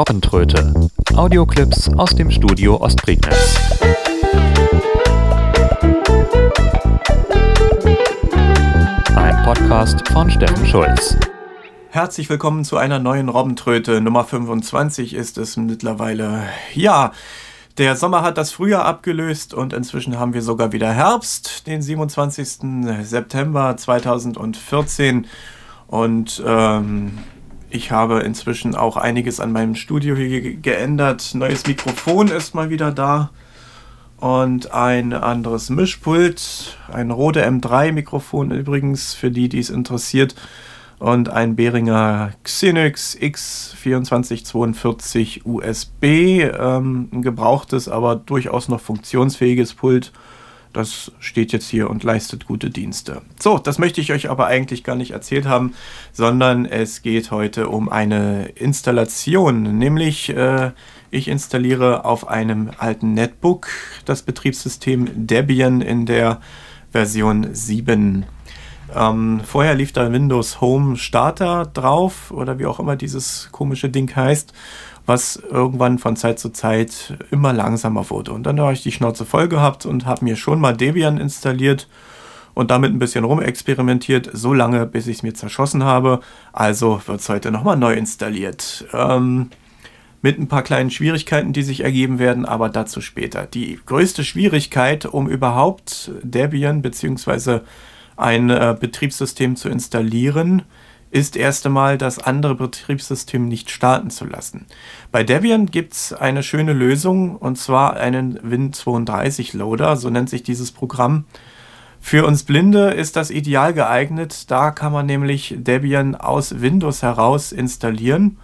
Robbentröte. Audioclips aus dem Studio Ostprignitz. Ein Podcast von Steffen Schulz. Herzlich willkommen zu einer neuen Robbentröte. Nummer 25 ist es mittlerweile. Ja, der Sommer hat das Frühjahr abgelöst und inzwischen haben wir sogar wieder Herbst, den 27. September 2014. Und ähm, ich habe inzwischen auch einiges an meinem Studio hier geändert. Neues Mikrofon ist mal wieder da. Und ein anderes Mischpult. Ein Rode M3 Mikrofon übrigens, für die, die es interessiert und ein Behringer Xenix X2442 USB, ähm, ein gebrauchtes, aber durchaus noch funktionsfähiges Pult. Das steht jetzt hier und leistet gute Dienste. So, das möchte ich euch aber eigentlich gar nicht erzählt haben, sondern es geht heute um eine Installation, nämlich äh, ich installiere auf einem alten Netbook das Betriebssystem Debian in der Version 7. Ähm, vorher lief da Windows Home Starter drauf oder wie auch immer dieses komische Ding heißt, was irgendwann von Zeit zu Zeit immer langsamer wurde. Und dann habe ich die Schnauze voll gehabt und habe mir schon mal Debian installiert und damit ein bisschen rumexperimentiert, so lange, bis ich es mir zerschossen habe. Also wird es heute nochmal neu installiert. Ähm, mit ein paar kleinen Schwierigkeiten, die sich ergeben werden, aber dazu später. Die größte Schwierigkeit, um überhaupt Debian bzw ein äh, Betriebssystem zu installieren, ist erst einmal das andere Betriebssystem nicht starten zu lassen. Bei Debian gibt es eine schöne Lösung und zwar einen Win32 Loader, so nennt sich dieses Programm. Für uns Blinde ist das ideal geeignet, da kann man nämlich Debian aus Windows heraus installieren.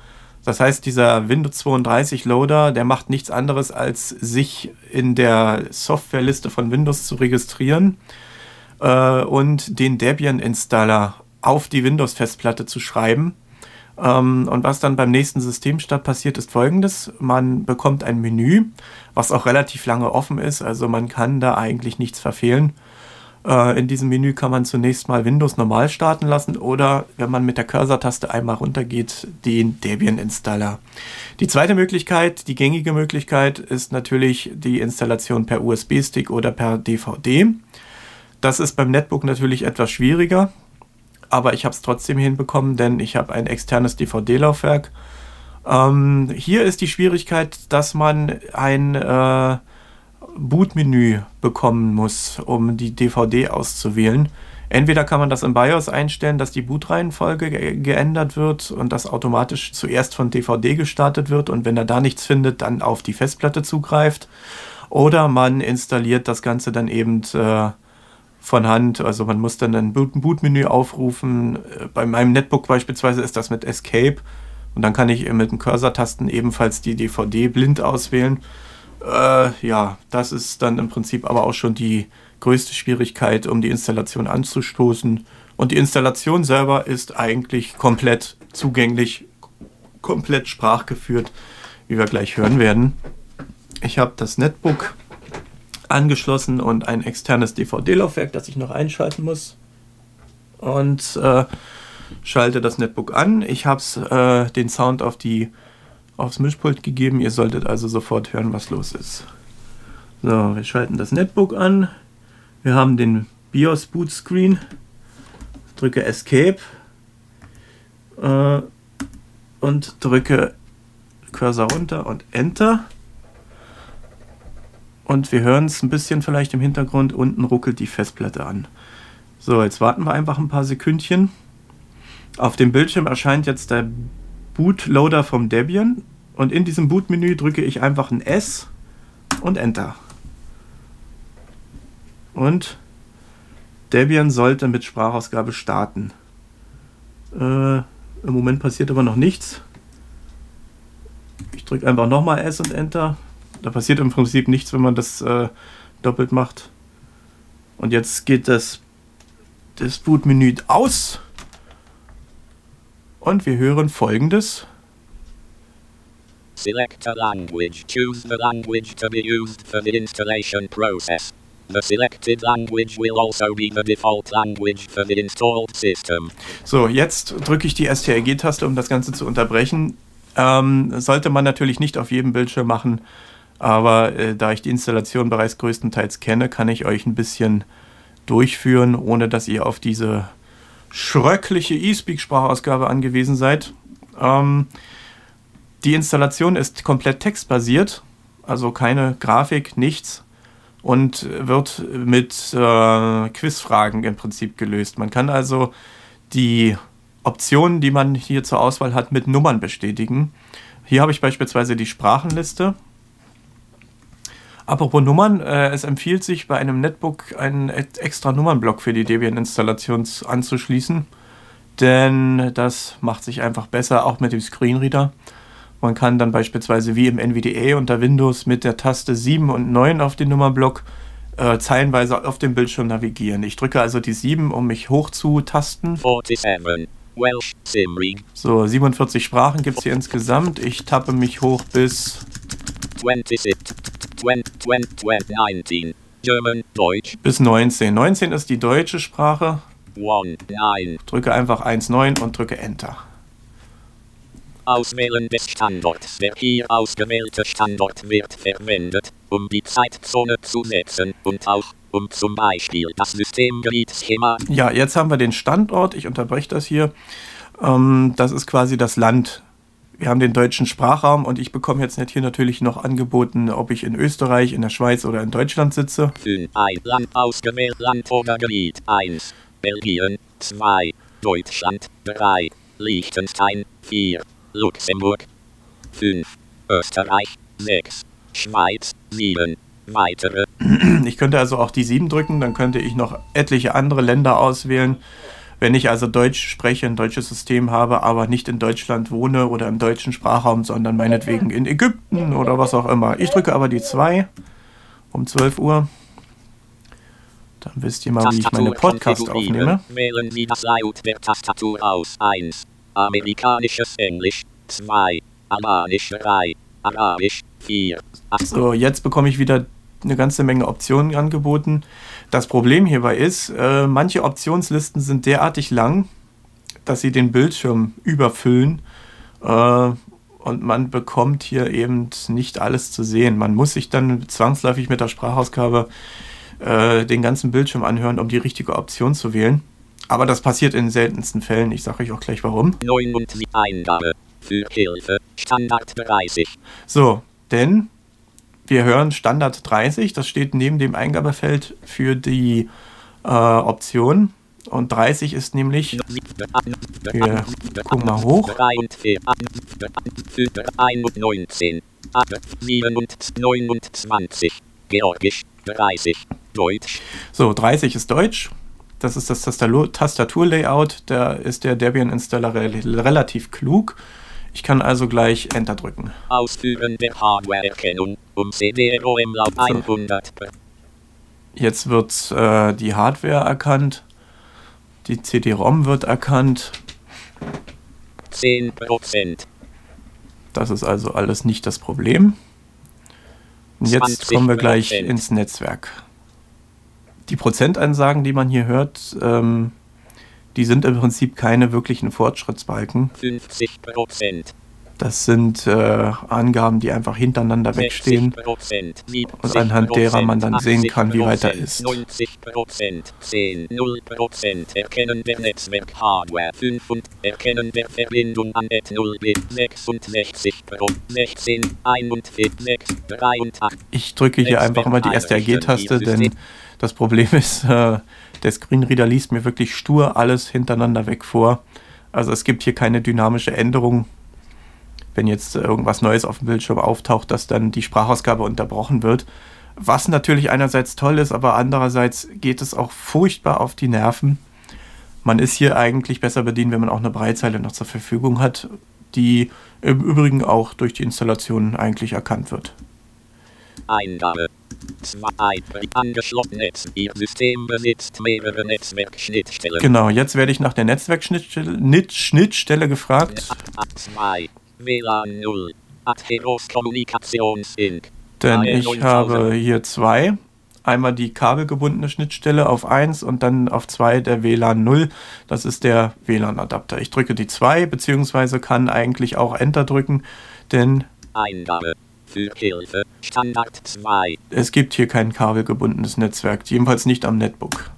Das heißt, dieser Windows 32 Loader, der macht nichts anderes, als sich in der Softwareliste von Windows zu registrieren äh, und den Debian-Installer auf die Windows-Festplatte zu schreiben. Ähm, und was dann beim nächsten Systemstart passiert, ist folgendes. Man bekommt ein Menü, was auch relativ lange offen ist, also man kann da eigentlich nichts verfehlen. Äh, in diesem Menü kann man zunächst mal Windows normal starten lassen oder, wenn man mit der Cursor-Taste einmal runtergeht, den Debian-Installer. Die zweite Möglichkeit, die gängige Möglichkeit, ist natürlich die Installation per USB-Stick oder per DVD. Das ist beim Netbook natürlich etwas schwieriger, aber ich habe es trotzdem hinbekommen, denn ich habe ein externes DVD-Laufwerk. Ähm, hier ist die Schwierigkeit, dass man ein äh, Bootmenü bekommen muss, um die DVD auszuwählen. Entweder kann man das im BIOS einstellen, dass die Bootreihenfolge ge geändert wird und das automatisch zuerst von DVD gestartet wird und wenn er da nichts findet, dann auf die Festplatte zugreift. Oder man installiert das Ganze dann eben äh, von Hand. Also man muss dann ein Bootmenü aufrufen. Bei meinem Netbook beispielsweise ist das mit Escape. Und dann kann ich mit den Cursor-Tasten ebenfalls die DVD blind auswählen. Äh, ja, das ist dann im Prinzip aber auch schon die größte Schwierigkeit, um die Installation anzustoßen. Und die Installation selber ist eigentlich komplett zugänglich, komplett sprachgeführt, wie wir gleich hören werden. Ich habe das Netbook angeschlossen und ein externes DVD-Laufwerk, das ich noch einschalten muss. Und äh, schalte das Netbook an. Ich habe äh, den Sound auf die, aufs Mischpult gegeben. Ihr solltet also sofort hören, was los ist. So, wir schalten das Netbook an. Wir haben den BIOS Boot Screen. Drücke Escape äh, und drücke Cursor runter und Enter. Und wir hören es ein bisschen vielleicht im Hintergrund. Unten ruckelt die Festplatte an. So, jetzt warten wir einfach ein paar Sekündchen. Auf dem Bildschirm erscheint jetzt der Bootloader vom Debian. Und in diesem Bootmenü drücke ich einfach ein S und Enter. Und Debian sollte mit Sprachausgabe starten. Äh, Im Moment passiert aber noch nichts. Ich drücke einfach nochmal S und Enter. Da passiert im Prinzip nichts, wenn man das äh, doppelt macht. Und jetzt geht das, das Bootmenü aus. Und wir hören folgendes. Select a language. Choose the language to be used for the installation process. The selected language will also be the default language for the installed system. So, jetzt drücke ich die STRG-Taste, um das Ganze zu unterbrechen. Ähm, sollte man natürlich nicht auf jedem Bildschirm machen, aber äh, da ich die Installation bereits größtenteils kenne, kann ich euch ein bisschen durchführen, ohne dass ihr auf diese schröckliche eSpeak-Sprachausgabe angewiesen seid. Ähm, die Installation ist komplett textbasiert, also keine Grafik, nichts und wird mit äh, Quizfragen im Prinzip gelöst. Man kann also die Optionen, die man hier zur Auswahl hat, mit Nummern bestätigen. Hier habe ich beispielsweise die Sprachenliste. Apropos Nummern, äh, es empfiehlt sich bei einem Netbook einen extra Nummernblock für die Debian-Installation anzuschließen, denn das macht sich einfach besser, auch mit dem Screenreader. Man kann dann beispielsweise wie im NVDA unter Windows mit der Taste 7 und 9 auf den Nummernblock äh, zeilenweise auf dem Bildschirm navigieren. Ich drücke also die 7, um mich hoch zu tasten. 47. Welsh. So, 47 Sprachen gibt es hier insgesamt. Ich tappe mich hoch bis 26. 20, 20, 19. German, Deutsch. Bis 19. 19 ist die deutsche Sprache. 1, 9. Drücke einfach 1,9 und drücke Enter. Auswählen des Standorts. Der hier ausgewählte Standort wird verwendet, um die Zeitzone zu setzen und auch um zum Beispiel das Systemgebietsschema. Ja, jetzt haben wir den Standort. Ich unterbreche das hier. Ähm, das ist quasi das Land. Wir haben den deutschen Sprachraum und ich bekomme jetzt nicht hier natürlich noch angeboten, ob ich in Österreich, in der Schweiz oder in Deutschland sitze. 5. Ein Land ausgewählt, Land oder Gebiet. 1. Belgien. 2. Deutschland. 3. Liechtenstein. 4. Luxemburg 5, Österreich 6, Schweiz 7, weitere. Ich könnte also auch die 7 drücken, dann könnte ich noch etliche andere Länder auswählen. Wenn ich also Deutsch spreche, ein deutsches System habe, aber nicht in Deutschland wohne oder im deutschen Sprachraum, sondern meinetwegen in Ägypten oder was auch immer. Ich drücke aber die 2 um 12 Uhr. Dann wisst ihr mal, wie ich meine Podcast aufnehme. Wählen Sie das Layout der Tastatur aus. 1. Amerikanisches Englisch 2. Albanisch 3. Arabisch 4. So, jetzt bekomme ich wieder eine ganze Menge Optionen angeboten. Das Problem hierbei ist, äh, manche Optionslisten sind derartig lang, dass sie den Bildschirm überfüllen äh, und man bekommt hier eben nicht alles zu sehen. Man muss sich dann zwangsläufig mit der Sprachausgabe äh, den ganzen Bildschirm anhören, um die richtige Option zu wählen. Aber das passiert in seltensten Fällen. Ich sage euch auch gleich warum. 9 und Eingabe. Für Hilfe. Standard 30. So, denn wir hören Standard 30. Das steht neben dem Eingabefeld für die äh, Option. Und 30 ist nämlich. Wir gucken mal hoch. 19. 29. Georgisch. 30. Deutsch. So, 30 ist Deutsch. Das ist das Tastaturlayout. Da ist der Debian-Installer relativ klug. Ich kann also gleich Enter drücken. Ausführen der Hardware-Erkennung um CD-ROM laut 100. Jetzt wird äh, die Hardware erkannt. Die CD-ROM wird erkannt. 10%. Das ist also alles nicht das Problem. Und jetzt kommen wir gleich ins Netzwerk die Prozentansagen, die man hier hört, ähm, die sind im Prinzip keine wirklichen Fortschrittsbalken. 50 Prozent. Das sind äh, Angaben, die einfach hintereinander wegstehen und anhand derer man dann sehen kann, wie weit er ist. 90 10, 0 Erkennen der Netzwerk-Hardware 5 und Erkennen der Verbindung an et 0 Bit 66 16, 41, 6, 3 und 8. Ich drücke hier einfach mal die erste RG-Taste, denn das Problem ist, äh, der Screenreader liest mir wirklich stur alles hintereinander weg vor. Also es gibt hier keine dynamische Änderung, wenn jetzt irgendwas Neues auf dem Bildschirm auftaucht, dass dann die Sprachausgabe unterbrochen wird. Was natürlich einerseits toll ist, aber andererseits geht es auch furchtbar auf die Nerven. Man ist hier eigentlich besser bedient, wenn man auch eine Breitzeile noch zur Verfügung hat, die im Übrigen auch durch die Installation eigentlich erkannt wird. Eingabe 2. Angeschlossen Netz. Ihr System besitzt mehrere Netzwerkschnittstellen. Genau, jetzt werde ich nach der Netzwerkschnittstelle Schnittstelle gefragt. 2. WLAN 0. Atheros Kommunikations Inc. Denn ich habe hier zwei. einmal die kabelgebundene Schnittstelle auf 1 und dann auf 2 der WLAN 0. Das ist der WLAN-Adapter. Ich drücke die 2, beziehungsweise kann eigentlich auch Enter drücken, denn Eingabe. Für Hilfe. Standard 2. es gibt hier kein kabelgebundenes Netzwerk, jedenfalls nicht am Netbook.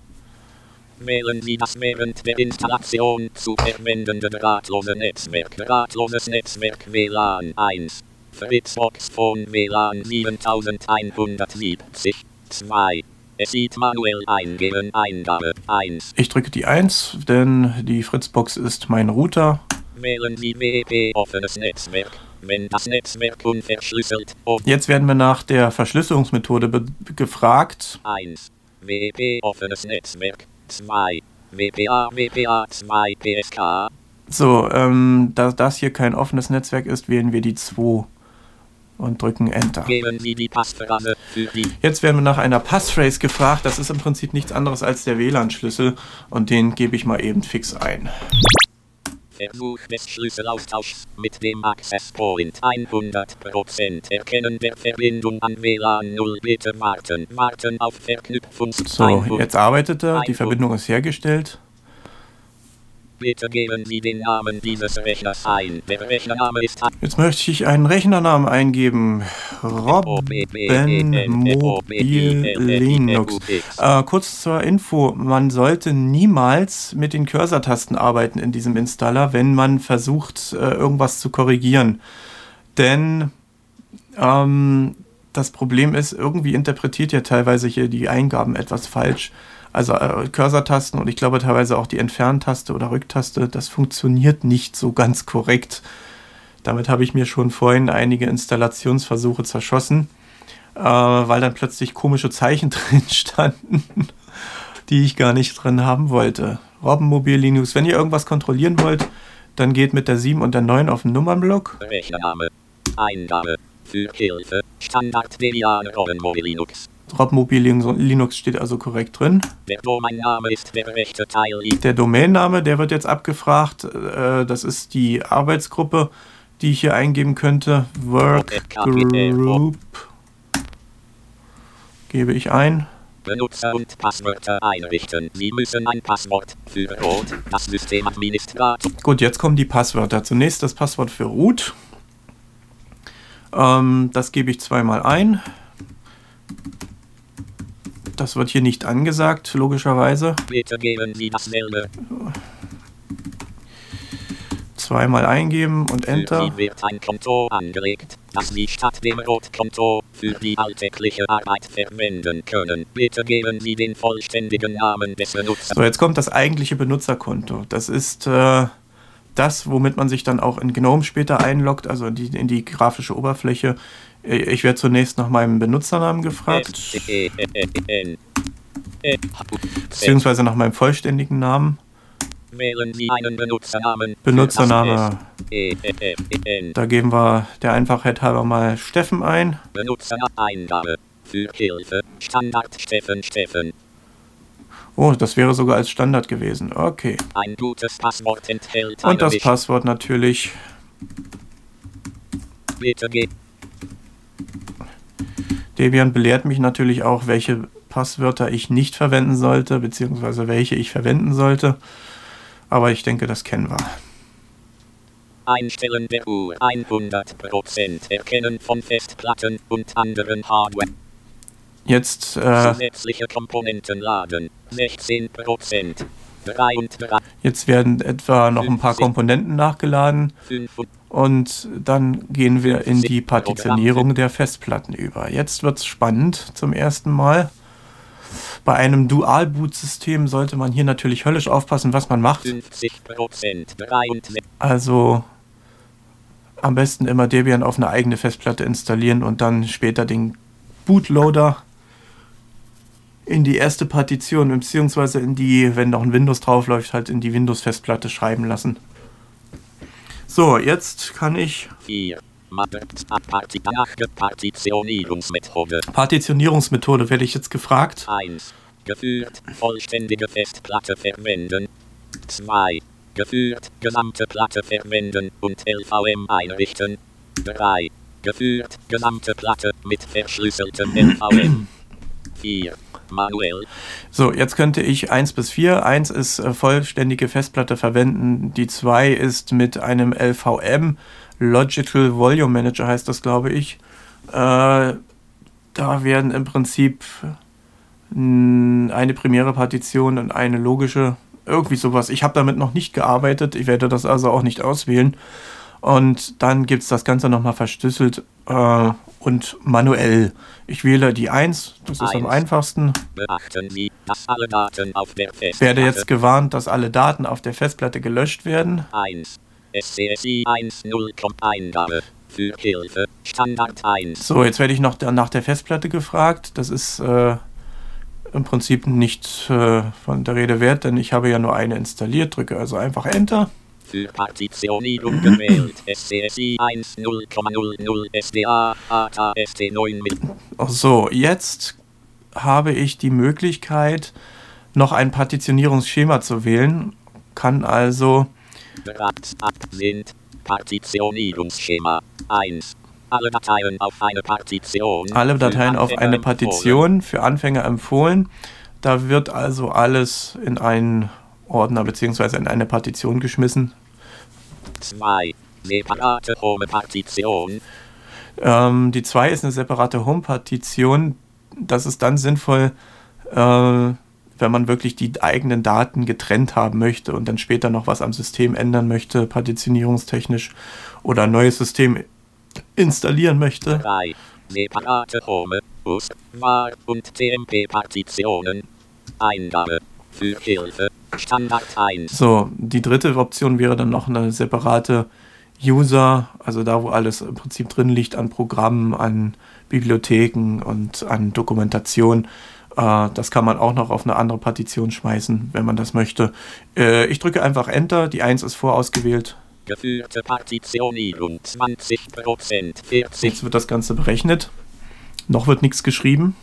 Wählen Sie das während der Installation zu verwendende drahtlose Netzwerk. Drahtloses Netzwerk WLAN 1. Fritzbox von WLAN 7170. 2. Es sieht manuell eingeben. Eingabe 1. Ich drücke die 1, denn die Fritzbox ist mein Router. Wählen Sie WP offenes Netzwerk. Wenn das Netzwerk unverschlüsselt. Jetzt werden wir nach der Verschlüsselungsmethode gefragt. 1. WP offenes Netzwerk. 2. WPA WPA 2 PSK. So, ähm, da das hier kein offenes Netzwerk ist, wählen wir die 2 und drücken Enter. Jetzt werden wir nach einer Passphrase gefragt. Das ist im Prinzip nichts anderes als der WLAN-Schlüssel und den gebe ich mal eben fix ein. Versuch des Schlüsselaustauschs mit dem Access Point 100% Erkennen der Verbindung an WLAN 0 bitte warten. Warten auf Verknüpfungs So, jetzt arbeitet er. Die Verbindung ist hergestellt. Bitte geben Sie den Namen dieses Rechners ein. Der Rechnername ist Jetzt möchte ich einen Rechnernamen eingeben. Robben Mobil Linux. Äh, kurz zur Info, man sollte niemals mit den Cursor-Tasten arbeiten in diesem Installer, wenn man versucht, äh, irgendwas zu korrigieren. Denn ähm, das Problem ist, irgendwie interpretiert ja teilweise hier die Eingaben etwas falsch. Also äh, Cursor-Tasten und ich glaube teilweise auch die Entferntaste oder Rücktaste, das funktioniert nicht so ganz korrekt. Damit habe ich mir schon vorhin einige Installationsversuche zerschossen, äh, weil dann plötzlich komische Zeichen drin standen, die ich gar nicht drin haben wollte. Robbenmobil Linux, wenn ihr irgendwas kontrollieren wollt, dann geht mit der 7 und der 9 auf den Nummernblock. Rechnername. Eingabe. Für Hilfe. Standard Debian Robbenmobil Linux. Robbenmobil Linux steht also korrekt drin. Der Domainname ist der rechte Teil. Der Domainname, der wird jetzt abgefragt. Äh, das ist die Arbeitsgruppe, die ich hier eingeben könnte. Workgroup. Gebe ich ein. Benutzer und Passwörter einrichten. Sie müssen ein Passwort für Root, das Systemadministrator. Gut, jetzt kommen die Passwörter. Zunächst das Passwort für Root. Ähm, das gebe ich zweimal ein. Das wird hier nicht angesagt, logischerweise. Bitte geben Sie dasselbe. Zweimal eingeben und Für Enter. Sie wird ein Konto angelegt, das Sie statt dem Rotkonto für die alltägliche Arbeit verwenden können. Bitte geben Sie den vollständigen Namen des Benutzers. So, jetzt kommt das eigentliche Benutzerkonto. Das ist äh, das, womit man sich dann auch in GNOME später einloggt, also in die, in die grafische Oberfläche. Ich werde zunächst nach meinem Benutzernamen gefragt, beziehungsweise nach meinem vollständigen Namen. Wählen Sie einen Benutzernamen. Benutzername, da geben wir der Einfachheit halber mal Steffen ein. Benutzereingabe. Für Hilfe. Standard Steffen Steffen. Oh, das wäre sogar als Standard gewesen. Okay. Ein gutes Passwort enthält Und das Passwort natürlich. Bitte ge Debian belehrt mich natürlich auch, welche Passwörter ich nicht verwenden sollte, beziehungsweise welche ich verwenden sollte. Aber ich denke, das kennen wir. Einstellen der Uhr 100% Erkennen von Festplatten und anderen Hardware. Jetzt äh, Zusätzliche Komponenten laden 16%. 33, Jetzt werden etwa noch ein paar Komponenten nachgeladen 5 und dann gehen wir in die Partitionierung der Festplatten über. Jetzt wird es spannend zum ersten Mal. Bei einem Dual-Boot-System sollte man hier natürlich höllisch aufpassen, was man macht. 50%. 63, Also am besten immer Debian auf eine eigene Festplatte installieren und dann später den Bootloader in die erste Partition, beziehungsweise in die, wenn noch ein Windows draufläuft, halt in die Windows-Festplatte schreiben lassen. So, jetzt kann ich 4. Parti nach Partitionierungsmethode. Partitionierungsmethode, werde ich jetzt gefragt. 1. Geführt. Vollständige Festplatte verwenden. 2. Geführt. Gesamte Platte verwenden und LVM einrichten. 3. Geführt. Gesamte Platte mit verschlüsseltem LVM. 4. Manuell. So, jetzt könnte ich 1 bis 4. 1 ist äh, vollständige Festplatte verwenden. Die 2 ist mit einem LVM, Logical Volume Manager heißt das, glaube ich. Äh, da werden im Prinzip eine primäre Partition und eine logische, irgendwie sowas. Ich habe damit noch nicht gearbeitet. Ich werde das also auch nicht auswählen. Und dann gibt es das Ganze nochmal verschlüsselt äh, und manuell. Ich wähle die 1, das ist am einfachsten. Beachten Sie, dass alle Daten auf der Festplatte Werde jetzt gewarnt, dass alle Daten auf der Festplatte gelöscht werden. 1. SCSI 1.0 Eingabe. Für Hilfe. Standard 1. So, jetzt werde ich noch nach der Festplatte gefragt. Das ist äh, im Prinzip nicht äh, von der Rede wert, denn ich habe ja nur eine installiert. Drücke also einfach Enter. Für Partitionierung gewählt. SCSI 1.0.00 SDA ATA ST9 mit So, jetzt habe ich die Möglichkeit, noch ein Partitionierungsschema zu wählen. Kann also Bereits sind. Partitionierungsschema 1. Alle Dateien auf eine Partition. alle Dateien auf eine. Partition für Anfänger empfohlen. Da wird also alles in einen Ordner bzw. in eine Partition geschmissen. 2. Separate Home-Partition. Ähm, die 2 ist eine separate Home-Partition. Das ist dann sinnvoll, äh, wenn man wirklich die eigenen Daten getrennt haben möchte und dann später noch was am System ändern möchte, partitionierungstechnisch oder ein neues System installieren möchte. 3. Separate Home, US, WAR und TMP-Partitionen. Eingabe. Für Hilfe. Standard 1. So, die dritte Option wäre dann noch eine separate User, also da, wo alles im Prinzip drin liegt an Programmen, an Bibliotheken und an Dokumentation. Äh, das kann man auch noch auf eine andere Partition schmeißen, wenn man das möchte. Äh, ich drücke einfach Enter, die 1 ist vorausgewählt. Geführte Partitionierung 20%. 40. Jetzt wird das Ganze berechnet. Noch wird nichts geschrieben.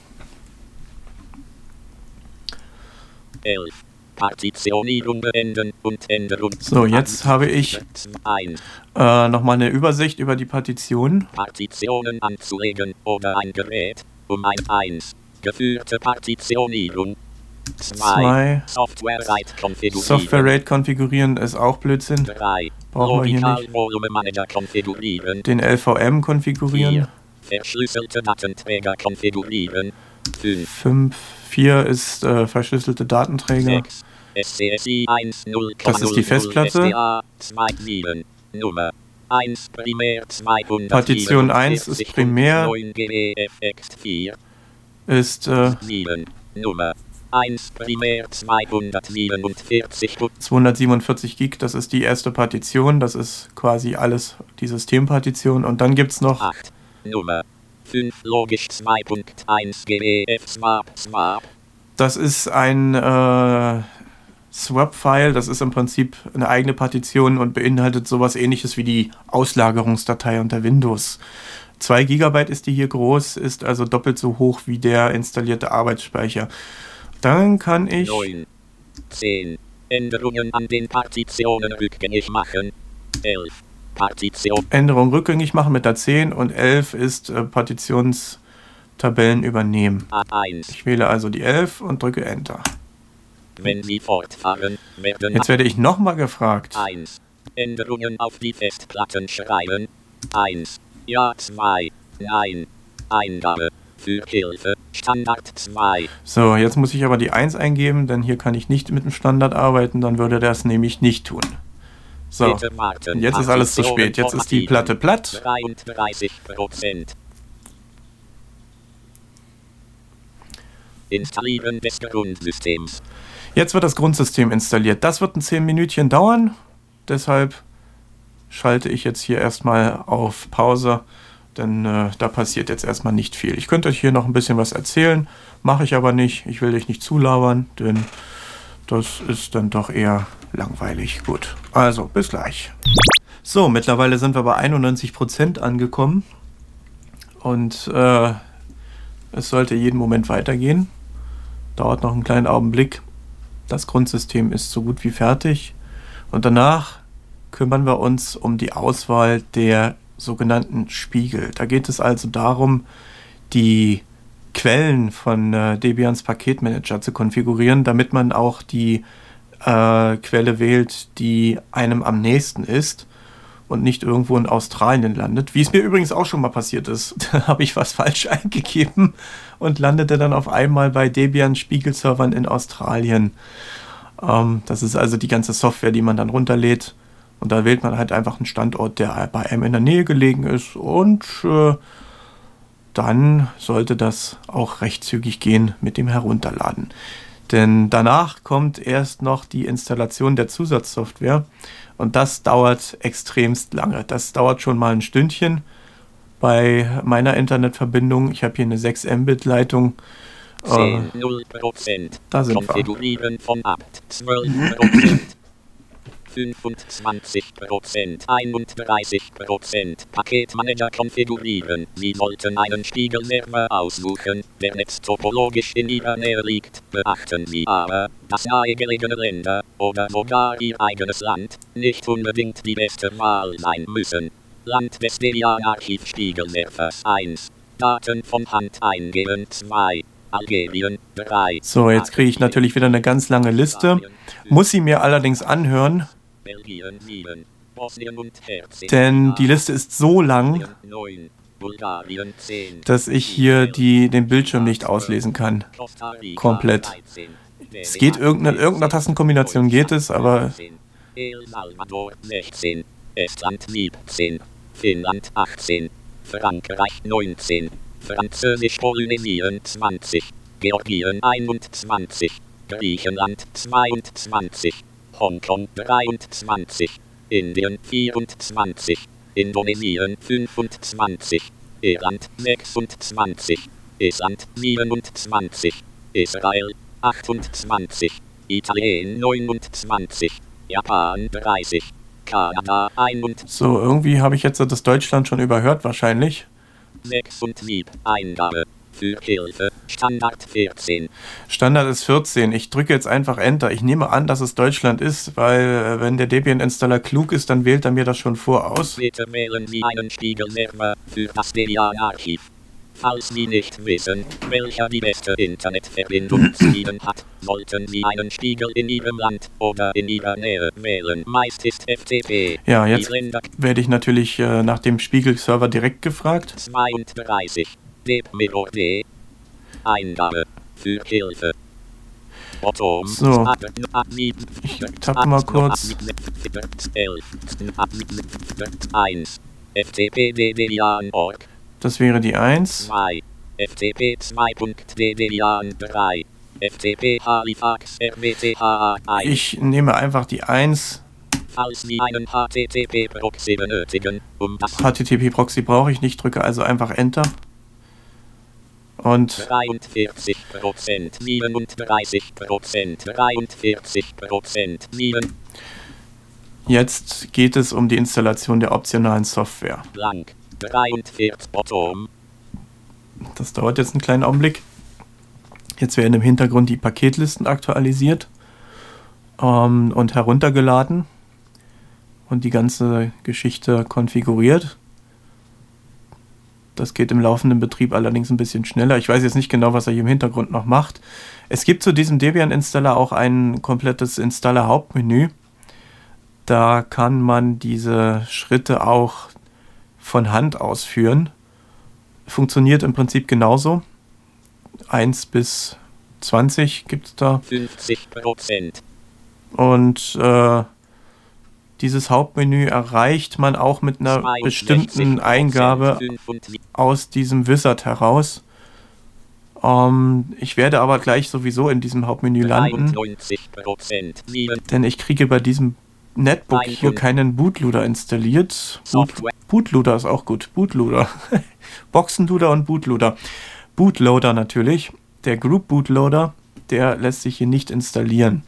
11. Partitionierung beenden und Änderung. So, jetzt habe ich 1. äh, nochmal eine Übersicht über die Partitionen. Partitionen anzulegen oder ein Gerät. Um ein 1. Geführte Partitionierung. 2. Zwei. Software Rate konfigurieren. Software RAID konfigurieren ist auch Blödsinn. 3. Brauchen wir hier Logical nicht. Konfigurieren. Den LVM konfigurieren. 4. Verschlüsselte Datenträger konfigurieren. 5. 5, 4 ist äh, verschlüsselte Datenträger. 6. SCSI 1.0. Das ist die Festplatte. SDA 2.7. Nummer 1 Primär 200. Partition 1 ist primär. 9 GEFX 4. Ist äh, 7. Nummer 1 Primär 247. 247 Gig, das ist die erste Partition. Das ist quasi alles die Systempartition. Und dann gibt es noch 8. Nummer 5 Logisch 2.1 GEF Swap Swap. Das ist ein äh, Swap-File, das ist im Prinzip eine eigene Partition und beinhaltet sowas ähnliches wie die Auslagerungsdatei unter Windows. 2 GB ist die hier groß, ist also doppelt so hoch wie der installierte Arbeitsspeicher. Dann kann ich 9. 10. Änderungen an den Partitionen rückgängig machen. 11. Partition Änderungen rückgängig machen mit der 10 und 11 ist äh, Partitionstabellen übernehmen. A1. Ich wähle also die 11 und drücke Enter. Wenn Sie fortfahren, werden Jetzt werde ich nochmal gefragt. 1. Änderungen auf die Festplatten schreiben. 1. Ja 2. Nein. Eingabe. Für Hilfe. Standard 2. So, jetzt muss ich aber die 1 eingeben, denn hier kann ich nicht mit dem Standard arbeiten, dann würde es nämlich nicht tun. So, jetzt ist alles zu spät. Jetzt ist die. Platte platt. 33 Prozent. Installieren des Grundsystems. Jetzt wird das Grundsystem installiert. Das wird ein 10 Minütchen dauern. Deshalb schalte ich jetzt hier erstmal auf Pause, denn äh, da passiert jetzt erstmal nicht viel. Ich könnte euch hier noch ein bisschen was erzählen, mache ich aber nicht. Ich will euch nicht zulabern, denn das ist dann doch eher langweilig. Gut, also bis gleich. So, mittlerweile sind wir bei 91% angekommen und äh, es sollte jeden Moment weitergehen. Dauert noch einen kleinen Augenblick. Das Grundsystem ist so gut wie fertig. Und danach kümmern wir uns um die Auswahl der sogenannten Spiegel. Da geht es also darum, die Quellen von äh, Debians Paketmanager zu konfigurieren, damit man auch die äh, Quelle wählt, die einem am nächsten ist und nicht irgendwo in Australien landet. Wie es mir übrigens auch schon mal passiert ist. Da habe ich was falsch eingegeben und landete dann auf einmal bei Debian Spiegelservern in Australien. Ähm, das ist also die ganze Software, die man dann runterlädt. Und da wählt man halt einfach einen Standort, der bei einem in der Nähe gelegen ist. Und äh, dann sollte das auch recht zügig gehen mit dem Herunterladen. Denn danach kommt erst noch die Installation der Zusatzsoftware und das dauert extremst lange. Das dauert schon mal ein Stündchen bei meiner Internetverbindung. Ich habe hier eine 6 Mbit-Leitung. 10, 0%. Da sind Konfigurieren vom Abt 12%. 25 Prozent, 31 Prozent. Paketmanager konfigurieren. Sie sollten einen Spiegelserver aussuchen, der netztopologisch in Ihrer Nähe liegt. Beachten Sie aber, dass nahegelegene Länder oder sogar Ihr eigenes Land nicht unbedingt die beste Wahl sein müssen. Land des Debian-Archiv Spiegelservers 1. Daten von Hand eingeben 2. Algerien 3. So, jetzt kriege ich natürlich wieder eine ganz lange Liste. Muss sie mir allerdings anhören, Belgien 7, Bosnien und denn die Liste ist so lang, 9, Bulgarien 10, dass ich hier die, den Bildschirm nicht auslesen kann. Komplett. 13, Es geht irgendeine, irgendeiner Tastenkombination geht es, aber 19, El Salvador 16, Estland 17, Finnland 18, Frankreich 19, Französisch-Polynesien 20, Georgien 21, Griechenland 22, Hongkong 23, Indien 24, Indonesien 25, Irland 26, Island 27, Israel 28, Italien 29, Japan 30, Kanada 21, so, irgendwie habe ich jetzt das Deutschland schon überhört wahrscheinlich. 6 und 7, Eingabe. Für Hilfe, Standard 14. Standard ist 14. Ich drücke jetzt einfach Enter. Ich nehme an, dass es Deutschland ist, weil äh, wenn der Debian-Installer klug ist, dann wählt er mir das schon voraus. Bitte wählen Sie einen Spiegelserver für das Debian-Archiv. Falls Sie nicht wissen, welcher die beste Internetverbindung zu Ihnen hat, sollten Sie einen Spiegel in Ihrem Land oder in Ihrer Nähe wählen. Meist ist FTP. Ja, jetzt werde ich natürlich äh, nach dem Spiegel-Server direkt gefragt. 32. D. Eingabe. Für Hilfe. So. Ich tappe mal kurz. 1. FTP Debian.org. Das wäre die 1. 2. FTP 2.debian 3. FTP Halifax RWTHA 1. Ich nehme einfach die 1. Falls Sie einen HTTP-Proxy benötigen, um das HTTP-Proxy brauche ich nicht, drücke also einfach Enter. Und 43 Prozent, 37 Prozent, 43 Prozent, 7 jetzt geht es um die Installation der optionalen Software. blank, 43 Bottom, Das dauert jetzt einen kleinen Augenblick. Jetzt werden im Hintergrund die Paketlisten aktualisiert ähm, und heruntergeladen und die ganze Geschichte konfiguriert. Das geht im laufenden Betrieb allerdings ein bisschen schneller. Ich weiß jetzt nicht genau, was er hier im Hintergrund noch macht. Es gibt zu diesem Debian-Installer auch ein komplettes Installer-Hauptmenü. Da kann man diese Schritte auch von Hand ausführen. Funktioniert im Prinzip genauso. 1 bis 20 gibt es da. 50 Prozent, Und äh, dieses Hauptmenü erreicht man auch mit einer 62 bestimmten Eingabe 75 aus diesem Wizard heraus. Ähm, ich werde aber gleich sowieso in diesem Hauptmenü landen, 93 Prozent, 7 denn ich kriege bei diesem Netbook hier keinen Bootloader installiert. Boot. Bootloader ist auch gut. Bootloader. Boxenloader und Bootloader. Bootloader natürlich. Der Group Bootloader, der lässt sich hier nicht installieren.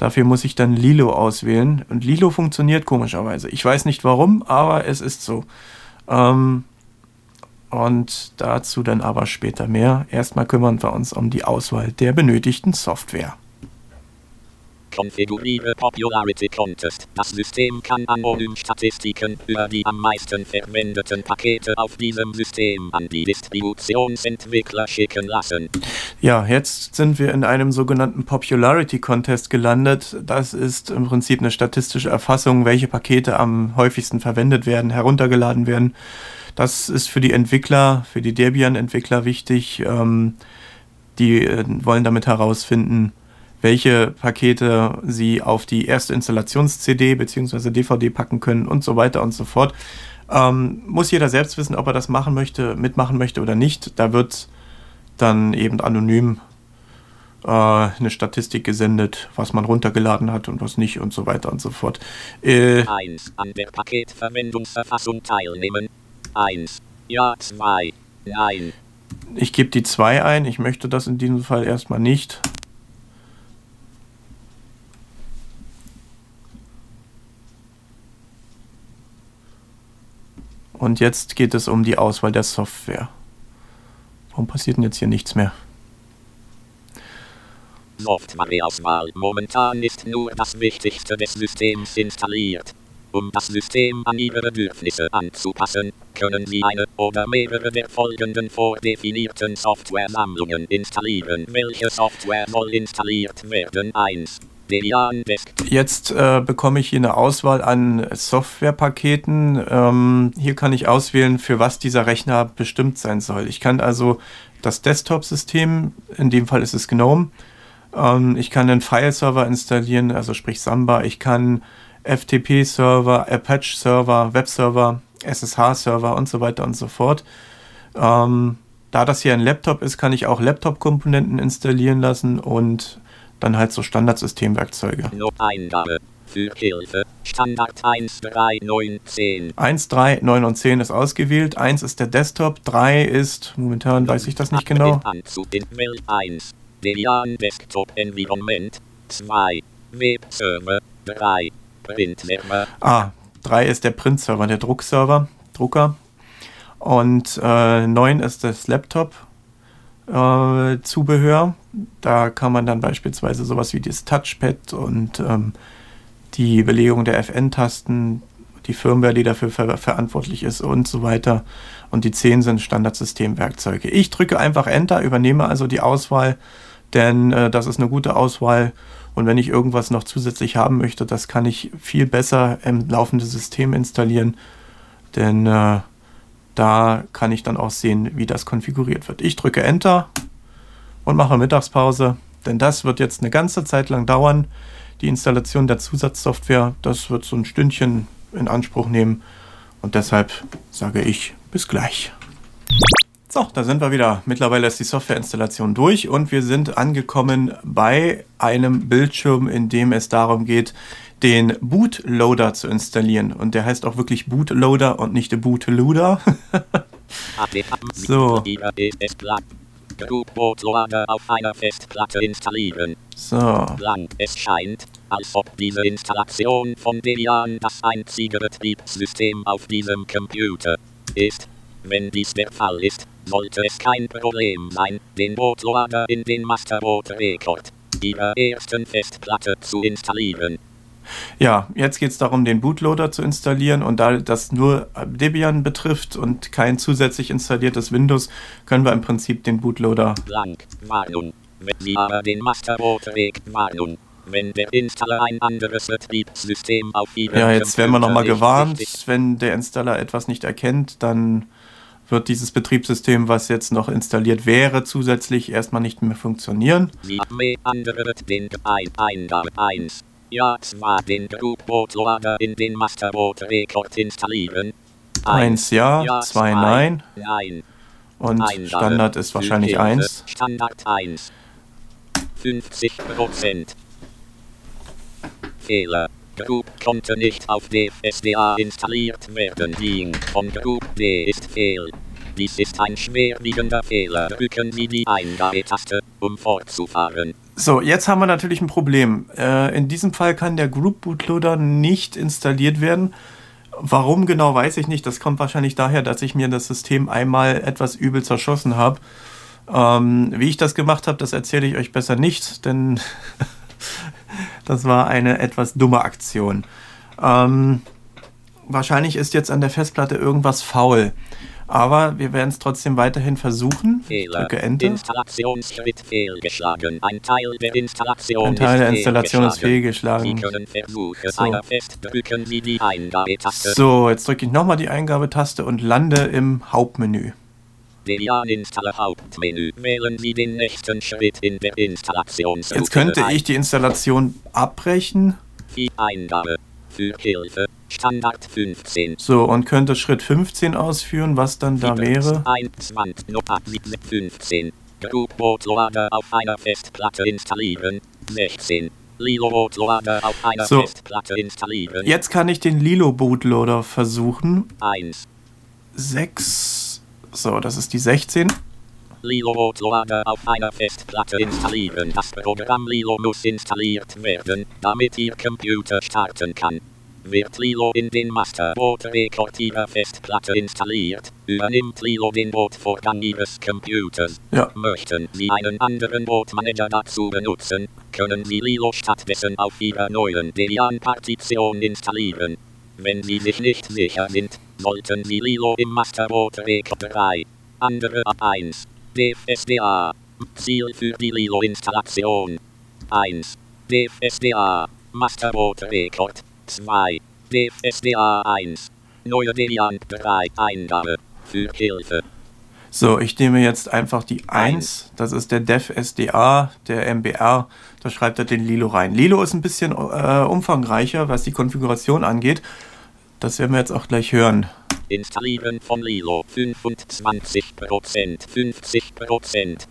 Dafür muss ich dann Lilo auswählen. Und Lilo funktioniert komischerweise. Ich weiß nicht warum, aber es ist so. Ähm, und dazu dann aber später mehr. Erstmal kümmern wir uns um die Auswahl der benötigten Software. Konfiguriere Popularity Contest. Das System kann anonym Statistiken über die am meisten verwendeten Pakete auf diesem System an die Distributionsentwickler schicken lassen. Ja, jetzt sind wir in einem sogenannten Popularity Contest gelandet. Das ist im Prinzip eine statistische Erfassung, welche Pakete am häufigsten verwendet werden, heruntergeladen werden. Das ist für die Entwickler, für die Debian-Entwickler wichtig. Ähm, die äh, wollen damit herausfinden, welche Pakete sie auf die erste Installations-CD bzw. DVD packen können und so weiter und so fort. Ähm, muss jeder selbst wissen, ob er das machen möchte, mitmachen möchte oder nicht. Da wird dann eben anonym äh, eine Statistik gesendet, was man runtergeladen hat und was nicht und so weiter und so fort. Äh, 1. An der Paketverwendungserfassung teilnehmen. 1. Ja, 2. Nein. Ich gebe die 2 ein. Ich möchte das in diesem Fall erstmal nicht. Und jetzt geht es um die Auswahl der Software. Warum passiert denn jetzt hier nichts mehr? Softwareauswahl. Momentan ist nur das Wichtigste des Systems installiert. Um das System an Ihre Bedürfnisse anzupassen, können Sie eine oder mehrere der folgenden vordefinierten Softwaresammlungen installieren. Welche Software soll installiert werden? 1. Jetzt äh, bekomme ich hier eine Auswahl an Softwarepaketen. Ähm, hier kann ich auswählen, für was dieser Rechner bestimmt sein soll. Ich kann also das Desktop-System, in dem Fall ist es GNOME, ähm, ich kann einen File-Server installieren, also sprich Samba. Ich kann FTP-Server, Apache-Server, Web-Server, SSH-Server und so weiter und so fort. Ähm, da das hier ein Laptop ist, kann ich auch Laptop-Komponenten installieren lassen und dann halt so Standardsystemwerkzeuge. Eingabe. Für Hilfe. Standard 1, 3, 9, 10. 1, 3, 9 und 10 ist ausgewählt. 1 ist der Desktop. 3 ist, momentan weiß ich das nicht genau. 1. Debian Desktop Environment. 2. Webserver. 3. Printserver. Ah, 3 ist der Printserver, der Druckserver, Drucker. Und äh, 9 ist das Laptop äh, Zubehör. Da kann man dann beispielsweise sowas wie das Touchpad und ähm, die Belegung der FN-Tasten, die Firmware, die dafür ver verantwortlich ist und so weiter. Und die 10 sind Standardsystemwerkzeuge. Ich drücke einfach Enter, übernehme also die Auswahl, denn äh, das ist eine gute Auswahl. Und wenn ich irgendwas noch zusätzlich haben möchte, das kann ich viel besser im laufenden System installieren. Denn äh, da kann ich dann auch sehen, wie das konfiguriert wird. Ich drücke Enter und mache Mittagspause, denn das wird jetzt eine ganze Zeit lang dauern. Die Installation der Zusatzsoftware, das wird so ein Stündchen in Anspruch nehmen und deshalb sage ich bis gleich. So, da sind wir wieder. Mittlerweile ist die Softwareinstallation durch und wir sind angekommen bei einem Bildschirm, in dem es darum geht, den Bootloader zu installieren. Und der heißt auch wirklich Bootloader und nicht der Bootloader. so. Bootloader auf einer Festplatte installieren. So. Lang. Es scheint, als ob diese Installation von Debian das einzige Betriebssystem auf diesem Computer ist. Wenn dies der Fall ist, sollte es kein Problem sein, den Bootloader in den Masterboot Record ihrer ersten Festplatte zu installieren. Ja, jetzt geht es darum, den Bootloader zu installieren und da das nur Debian betrifft und kein zusätzlich installiertes Windows, können wir im Prinzip den Bootloader. Blank, Warnung. Wenn Sie aber den Masterboot-Weg Warnung. Wenn der Installer ein anderes Betriebssystem auf Ihrem Ja, jetzt werden wir nochmal gewarnt. Wenn der Installer etwas nicht erkennt, dann wird dieses Betriebssystem, was jetzt noch installiert wäre, zusätzlich erstmal nicht mehr funktionieren. Sie haben andere den Eingabe 1. Ja, zwar den Group-Bootloader in den Masterboot-Rekord installieren. Eins ja, ja zwei, zwei nein. Nein. Und Eingabe. Standard ist wahrscheinlich 1. Standard 1. 50 Prozent. Fehler. Group konnte nicht auf DFSDA installiert werden. Link von Group D ist fehl. Dies ist ein schwerwiegender Fehler. Drücken Sie die Eingabetaste, um fortzufahren. So, jetzt haben wir natürlich ein Problem. Äh, in diesem Fall kann der Group Bootloader nicht installiert werden. Warum genau weiß ich nicht. Das kommt wahrscheinlich daher, dass ich mir das System einmal etwas übel zerschossen habe. Ähm, wie ich das gemacht habe, das erzähle ich euch besser nicht, denn Das war eine etwas dumme Aktion. Ähm, wahrscheinlich ist jetzt an der Festplatte irgendwas faul. Aber wir werden es trotzdem weiterhin versuchen. Fehler. Drücke Enter. Installationsschritt fehlgeschlagen. Ein Teil der Installation, Ein Teil ist, der Installation ist fehlgeschlagen. Sie fehlgeschlagen. So. So, jetzt drücke ich nochmal die Eingabetaste und lande im Hauptmenü. Debian Installer Hauptmenü. Wählen Sie den nächsten Schritt in der Installationssuche. Jetzt könnte ich die Installation abbrechen. Die Eingabe. Für Hilfe. Standard 15. So, und könnte Schritt 15 ausführen, was dann da wäre. 21. Nota 15. Group Bootloader auf einer Festplatte installieren. 16. Lilo Bootloader auf einer So. Festplatte installieren. Jetzt kann ich den Lilo Bootloader versuchen. 1. 6. So, das ist die 16. Lilo Bootloader auf einer Festplatte installieren. Das Programm Lilo muss installiert werden, damit Ihr Computer starten kann. Wird Lilo in den Masterboot-Rekord Ihrer Festplatte installiert, übernimmt Lilo den Bootvorgang Ihres Computers. Ja. Möchten Sie einen anderen Bootmanager dazu benutzen, können Sie Lilo stattdessen auf Ihrer neuen Debian-Partition installieren. Wenn Sie sich nicht sicher sind, sollten Sie Lilo im Masterboot-Rekord 3. Andere ab 1. DFSDA. Ziel für die Lilo-Installation. 1. DFSDA. Masterboot Rekord. 2. DFSDA 1. Neue Debian 3. Eingabe. Für Hilfe. So, ich nehme jetzt einfach die 1. Das ist der Dev SDA, der MBR. Da schreibt er den Lilo rein. Lilo ist ein bisschen äh, umfangreicher, was die Konfiguration angeht. Das werden wir jetzt auch gleich hören. Installieren von Lilo 25%, 50%.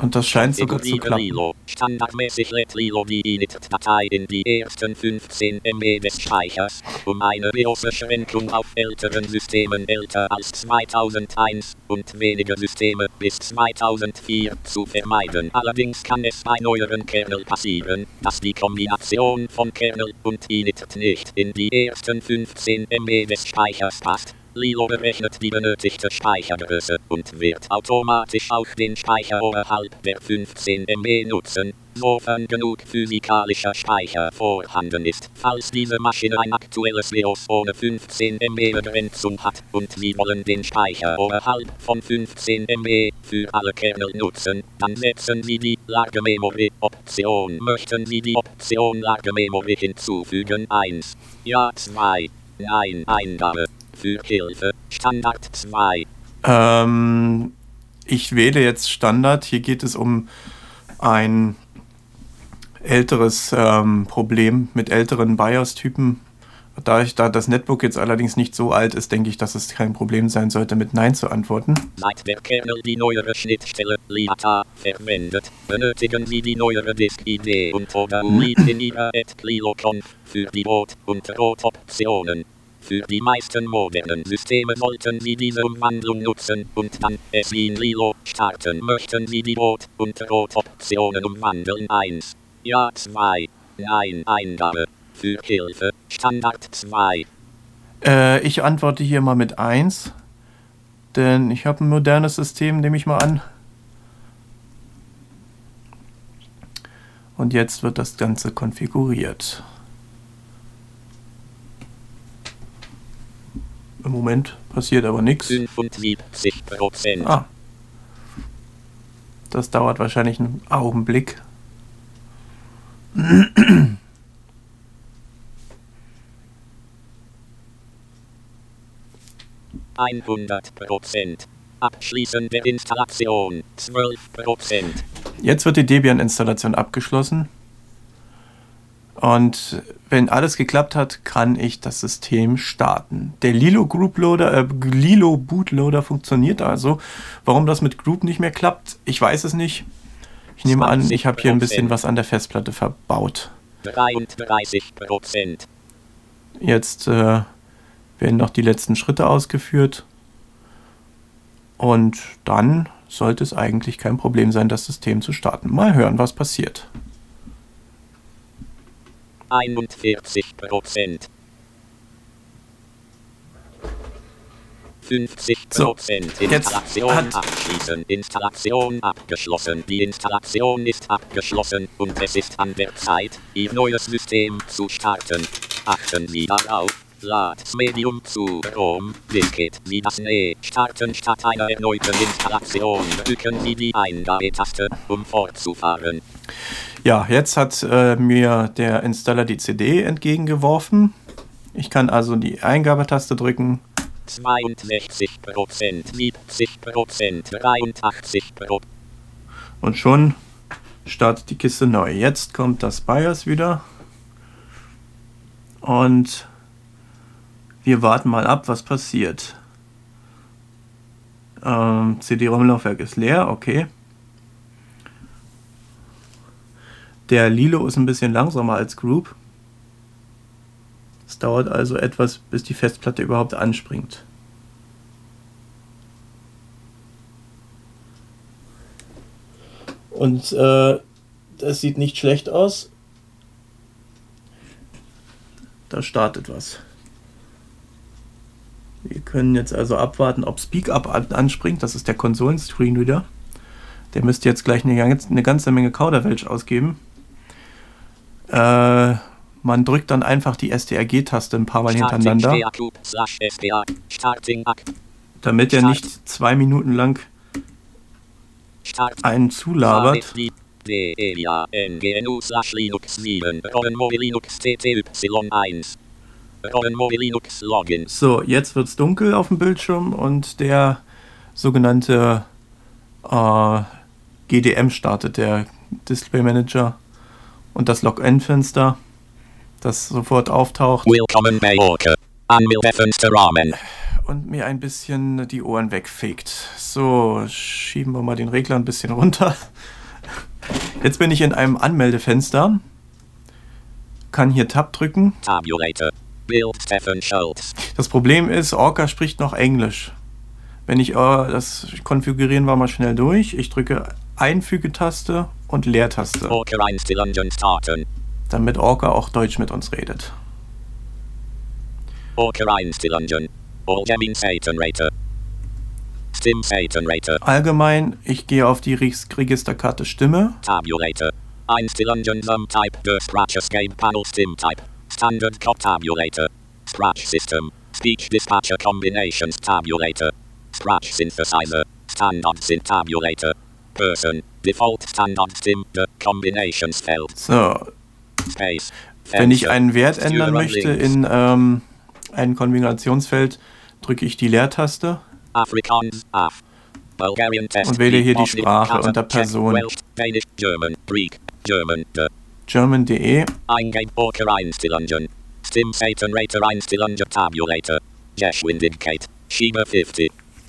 Und das scheint sogar zu klappen. Standardmäßig lädt Lilo die Init-Datei in die ersten 15 MB des Speichers, um eine BIOS-Beschränkung auf älteren Systemen älter als 2001 und weniger Systeme bis 2004 zu vermeiden. Allerdings kann es bei neueren Kernel passieren, dass die Kombination von Kernel und Init nicht in die ersten 15 MB des Speichers passt. Lilo berechnet die benötigte Speichergröße und wird automatisch auch den Speicher oberhalb der 15 MB nutzen, sofern genug physikalischer Speicher vorhanden ist. Falls diese Maschine ein aktuelles BIOS ohne 15 MB Begrenzung hat und Sie wollen den Speicher oberhalb von 15 MB für alle Kernel nutzen, dann setzen Sie die Large Memory Option. Möchten Sie die Option Large Memory hinzufügen? 1. Ja 2. Nein Eingabe. Für Hilfe. Standard 2. Ähm, ich wähle jetzt Standard. Hier geht es um ein älteres ähm, Problem mit älteren BIOS-Typen. Da, ich, da das Netbook jetzt allerdings nicht so alt ist, denke ich, dass es kein Problem sein sollte, mit Nein zu antworten. Seit der Kernel die neuere Schnittstelle LIATA verwendet, benötigen Sie die neuere Disk-ID und oder UID in Ihrer AdClilo-Conf für die Boot- und Rot-Optionen. Für die meisten modernen Systeme sollten Sie diese Umwandlung nutzen und dann es wie in Lilo starten. Möchten Sie die Boot- und Rot-Optionen umwandeln? 1. Ja 2. Nein Eingabe. Für Hilfe. Standard 2. Äh, ich antworte hier mal mit 1, denn ich habe ein modernes System, nehme ich mal an. Und jetzt wird das Ganze konfiguriert. Im Moment passiert aber nichts. 75 Prozent. Ah. Das dauert wahrscheinlich einen Augenblick. 100 Prozent. Abschließen der Installation 12 Prozent. Jetzt wird die Debian-Installation abgeschlossen. Und wenn alles geklappt hat, kann ich das System starten. Der Lilo Group Loader, äh, Lilo Bootloader funktioniert also. Warum das mit Group nicht mehr klappt, ich weiß es nicht. Ich nehme an, ich habe hier ein bisschen was an der Festplatte verbaut. 33 Prozent. Jetzt äh, werden noch die letzten Schritte ausgeführt. Und dann sollte es eigentlich kein Problem sein, das System zu starten. Mal hören, was passiert. 41 Prozent. 50% jetzt Installation hat- abschließen. Installation abgeschlossen. Die Installation ist abgeschlossen und es ist an der Zeit, Ihr neues System zu starten. Achten Sie darauf. Lad Medium zu Rom, Diskett wie das Ne. Starten statt einer erneuten Installation. Drücken Sie die Eingabetaste, um fortzufahren. Ja, jetzt hat äh, mir der Installer die CD entgegengeworfen. Ich kann also die Eingabetaste drücken 62%, 70%, 83%. und schon startet die Kiste neu. Jetzt kommt das BIOS wieder und wir warten mal ab, was passiert. Ähm, CD-ROM-Laufwerk ist leer, okay. Der Lilo ist ein bisschen langsamer als Group. Es dauert also etwas, bis die Festplatte überhaupt anspringt. Und äh, das sieht nicht schlecht aus. Da startet was. Wir können jetzt also abwarten, ob SpeakUp an- anspringt. Das ist der Konsolen-Screenreader. Der müsste jetzt gleich eine, eine ganze Menge Kauderwelsch ausgeben. Äh, man drückt dann einfach die STRG-Taste ein paar Mal hintereinander, damit er nicht zwei Minuten lang einen zulabert. ASD. DELIA NGNU slash Linux 7. Rollenmodi Linux TTY1. Rollenmodi Linux Login. So, jetzt wird es dunkel auf dem Bildschirm und der sogenannte äh, GDM startet, der Display Manager und das Login-Fenster, das sofort auftaucht Willkommen bei Orca. Anmeldefensterrahmen. und mir ein bisschen die Ohren wegfegt. So, schieben wir mal den Regler ein bisschen runter. Jetzt bin ich in einem Anmeldefenster, kann hier Tab drücken. Tabulator. Bild Stephen Schultz. Das Problem ist, Orca spricht noch Englisch. Wenn ich äh, das konfigurieren wir mal schnell durch. Ich drücke Einfügetaste und Leertaste, Orca Einstellungen starten. damit Orca auch Deutsch mit uns redet. Orca Einstellungen. Allgemein Seitenrate. Stim Seitenrate. Allgemein, ich gehe auf die Regis- Registerkarte Stimme. Tabulator. Einstellungen zum Type der Scratch Escape Panel Stim Type. Standard Code Tabulator. Scratch System. Speech Dispatcher Combinations Tabulator. Scratch Synthesizer. Standard Synth Tabulator. Person. Default Standard Simple Combinations Feld. So. Space. Wenn ich einen Wert ändern möchte in ähm, ein Kombinationsfeld, drücke ich die Leertaste Afrikaans, Af. und wähle hier die Sprache unter Person. German.de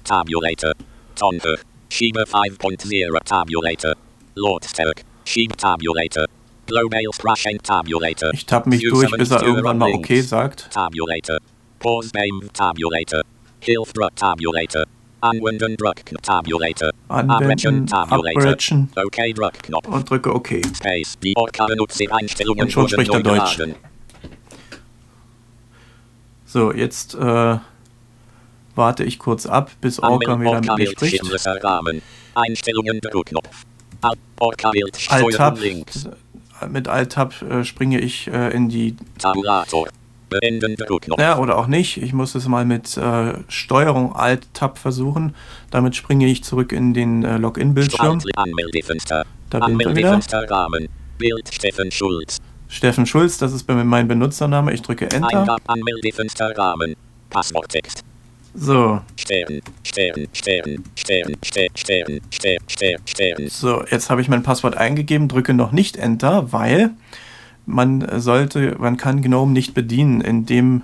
Tabulator. Tabulator. Schieber 5.0 Tabulator. Lautstärke. Schieber Tabulator. Global Spraching Tabulator. Ich tapp mich durch, bis er irgendwann mal okay sagt. Tabulator. Pause beim Tabulator. Hilfdruck Tabulator. Anwenden Druckknopf Tabulator. Anwenden, Tabulator. abbrechen OK Druckknopf. und drücke OK. Space. Die Orca-Benutzereinstellungen Und schon spricht er Deutsch. So, jetzt äh, warte ich kurz ab, bis Orca wieder mit mir spricht. Alt-Tab. Mit Alt-Tab äh, springe ich äh, in die. Ja, oder auch nicht. Ich muss es mal mit äh, Steuerung Alt-Tab versuchen. Damit springe ich zurück in den äh, Login-Bildschirm. Da bin ich wieder. Bild Steffen Schulz. Steffen Schulz, das ist mein Benutzername. Ich drücke Enter. Eingab Anmeldefenster Rahmen. Passworttext. So. So, jetzt habe ich mein Passwort eingegeben, drücke noch nicht Enter, weil man sollte, man kann GNOME nicht bedienen in dem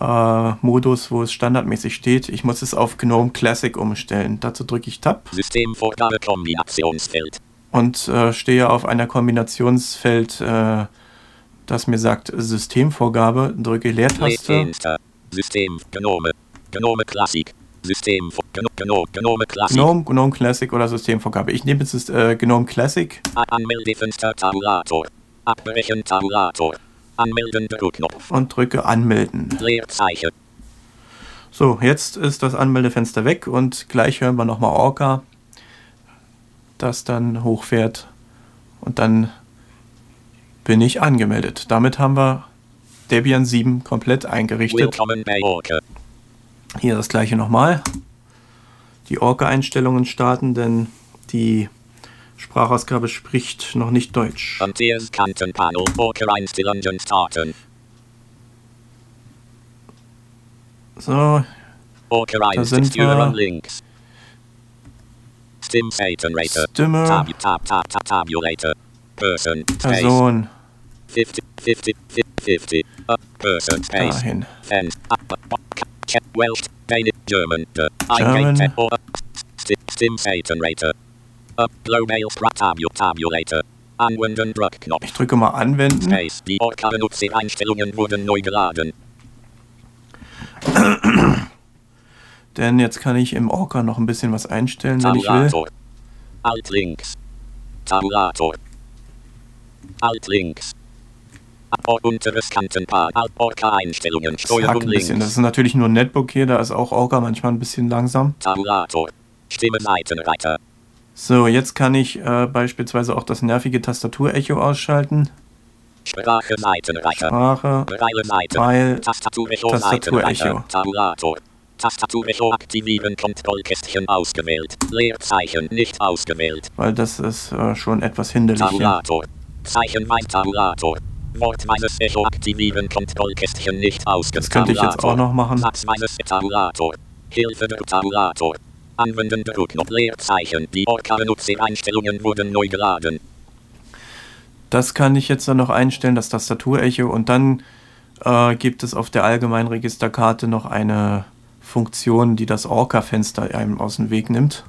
äh, Modus, wo es standardmäßig steht. Ich muss es auf GNOME Classic umstellen. Dazu drücke ich Tab. Systemvorgabe Kombinationsfeld. Und äh, stehe auf einer Kombinationsfeld, äh, das mir sagt Systemvorgabe, drücke Leertaste. System, Gnome, Gnome Classic. System, Gnome, Gnome, Classic. GNOME, GNOME Classic oder Systemvorgabe. Ich nehme jetzt äh, GNOME Classic Anmeldefenster Tabulator. Abbrechen Tabulator. Anmelden Druckknopf. und drücke Anmelden. Leerzeichen. So, jetzt ist das Anmeldefenster weg und gleich hören wir nochmal Orca, das dann hochfährt und dann bin ich angemeldet. Damit haben wir Debian 7 komplett eingerichtet. Willkommen bei Orca. Hier das gleiche nochmal. Die Orca-Einstellungen starten, denn die Sprachausgabe spricht noch nicht Deutsch. So, Da sind wir. Stimme. Person. Space. Person, 50, 50, 50. Up. Person. Space. dahin. Check. Welsh. Danish. German. German. Stim, stim Saturator. Up. Global. Tabu, tabulator. Anwenden Druckknopf. Ich drücke mal Anwenden. Space. Die Orca-Nutzereinstellungen wurden neu geladen. Denn jetzt kann ich im Orca noch ein bisschen was einstellen, wenn ich will. Tabulator. Alt links. Tabulator. Alt links. Unteres Orca-Einstellungen. Das hakt Steuerung ein bisschen. links. Das ist natürlich nur ein Netbook hier, da ist auch Orca manchmal ein bisschen langsam. Tabulator. Stimme Seitenreiter. So, jetzt kann ich äh, beispielsweise auch das nervige Tastatur-Echo ausschalten. Sprache Seitenreiter. Sprache. Weil Tastatur-Echo Tastatur-Echo. Tabulator. Tastatur-Echo aktivieren. Kontrollkästchen ausgewählt. Leerzeichen nicht ausgewählt. weil das ist äh, schon etwas hinderlich. Tabulator. Zeichenweise Tabulator. Wortweises Echo aktivieren. Kontrollkästchen nicht ausgewählt. Das könnte ich jetzt auch noch machen. Satzweises Tabulator. Hilfe der Tabulator. Anwenden Druckknopf Leerzeichen. Die Orca-Nutzereinstellungen wurden neu geladen. Das kann ich jetzt dann noch einstellen, das Tastatur-Echo. Und dann äh, gibt es auf der allgemeinen Registerkarte noch eine Funktion, die das Orca-Fenster einem aus dem Weg nimmt.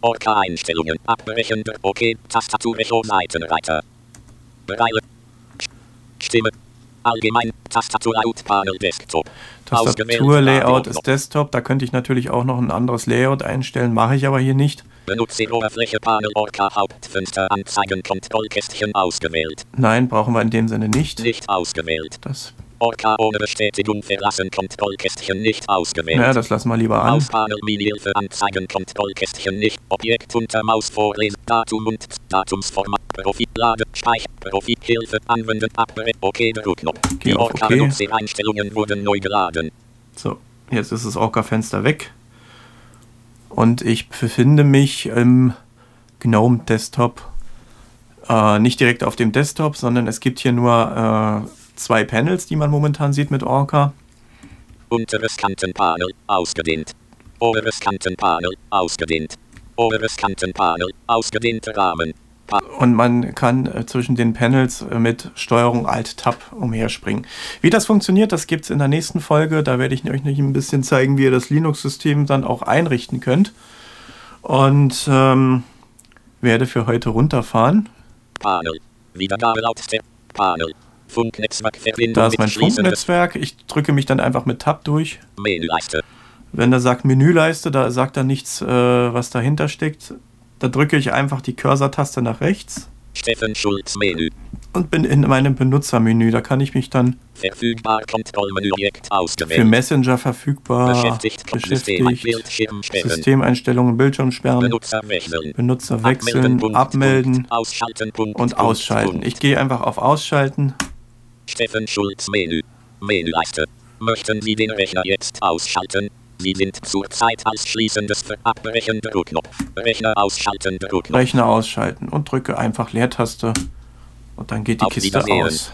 Orca-Einstellungen. Abbrechen. OK. Tastatur-Echo Seitenreiter. Bereile. Stimme. Allgemein. Tastatur-Layout-Panel Desktop. Tastatur-Layout ist Desktop. Da könnte ich natürlich auch noch ein anderes Layout einstellen, mache ich aber hier nicht. Benutzeroberfläche Panel Orca Hauptfenster Anzeigen Kontrollkästchen ausgewählt. Nein, brauchen wir in dem Sinne nicht. Nicht ausgewählt. Das, Orca ohne Bestätigung verlassen Kontrollkästchen nicht ausgewählt. naja, das lassen wir lieber an. Mauspanel Minihilfe Anzeigen Kontrollkästchen nicht. Objekt unter Maus vorlesen. Datum und Datumsformat. Profil Lade. Speicher. Profil Hilfe anwenden. Abbrechen. OK Druckknopf. Geh Die auf Orca OK. Einstellungen wurden neu geladen. So, jetzt ist das Orca-Fenster weg. Und ich befinde mich im GNOME Desktop. Äh, nicht direkt auf dem Desktop, sondern es gibt hier nur äh, zwei Panels, die man momentan sieht mit Orca. Unteres Kantenpanel ausgedehnt. Oberes Kantenpanel ausgedehnt. Oberes Kantenpanel ausgedehnter Rahmen. Pa Und man kann äh, zwischen den Panels äh, mit Steuerung Alt-Tab umherspringen. Wie das funktioniert, das gibt es in der nächsten Folge. Da werde ich euch noch ein bisschen zeigen, wie ihr das Linux-System dann auch einrichten könnt. Und ähm, werde für heute runterfahren. Panel. Wiedergabe Lautstärke. Panel. Funknetzwerkverbindung Da ist mein Funknetzwerk. Ich drücke mich dann einfach mit Tab durch. Menüleiste. Wenn er sagt Menüleiste, da sagt er nichts, äh, was dahinter steckt. Da drücke ich einfach die Cursor-Taste nach rechts Steffen Schulz Menü. und bin in meinem Benutzermenü. Da kann ich mich dann für. Messenger verfügbar, Beschäftigt. Beschäftigt. Systemeinstellungen, Bildschirm sperren, Benutzer wechseln. Benutzer wechseln, Punkt, abmelden Punkt, ausschalten, Punkt, und Punkt, ausschalten. Ich gehe einfach auf Ausschalten. Steffen Schulz Menü. Menüleiste. Möchten Sie den Rechner jetzt ausschalten? Sie sind zurzeit als schließendes für Abbrechen Druckknopf. Rechner ausschalten Druckknopf. Rechner ausschalten und drücke einfach Leertaste und dann geht die Auf Kiste aus.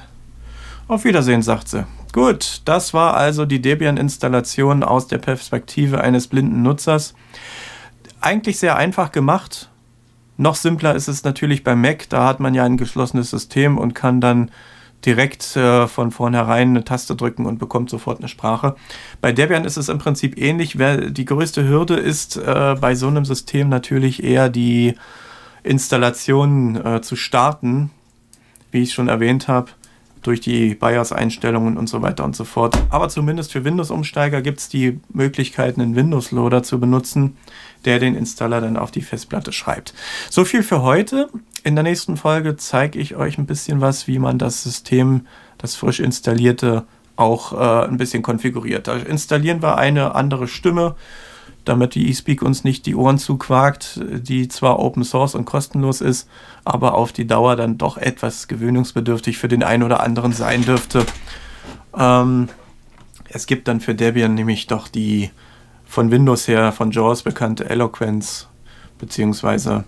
Auf Wiedersehen, sagt sie. Gut, das war also die Debian-Installation aus der Perspektive eines blinden Nutzers. Eigentlich sehr einfach gemacht. Noch simpler ist es natürlich bei Mac. Da hat man ja ein geschlossenes System und kann dann direkt äh, von vornherein eine Taste drücken und bekommt sofort eine Sprache. Bei Debian ist es im Prinzip ähnlich. Die größte Hürde ist äh, bei so einem System natürlich eher die Installation äh, zu starten, wie ich schon erwähnt habe, durch die BIOS-Einstellungen und so weiter und so fort. Aber zumindest für Windows-Umsteiger gibt es die Möglichkeit, einen Windows-Loader zu benutzen, der den Installer dann auf die Festplatte schreibt. So viel für heute. In der nächsten Folge zeige ich euch ein bisschen was, wie man das System, das frisch installierte, auch äh, ein bisschen konfiguriert. Da installieren wir eine andere Stimme, damit die eSpeak uns nicht die Ohren zuquakt, die zwar Open Source und kostenlos ist, aber auf die Dauer dann doch etwas gewöhnungsbedürftig für den einen oder anderen sein dürfte. Ähm, es gibt dann für Debian nämlich doch die von Windows her, von JAWS bekannte Eloquence beziehungsweise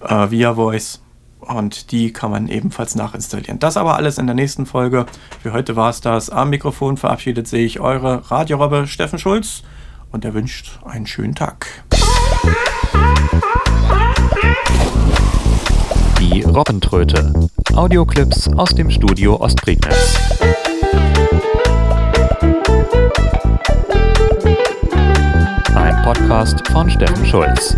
äh, Via Voice und die kann man ebenfalls nachinstallieren. Das aber alles in der nächsten Folge. Für heute war es das. Am Mikrofon verabschiedet sich eure Radiorobbe Steffen Schulz und er wünscht einen schönen Tag. Die Robbentröte. Audioclips aus dem Studio Ostprignitz. Ein Podcast von Steffen Schulz.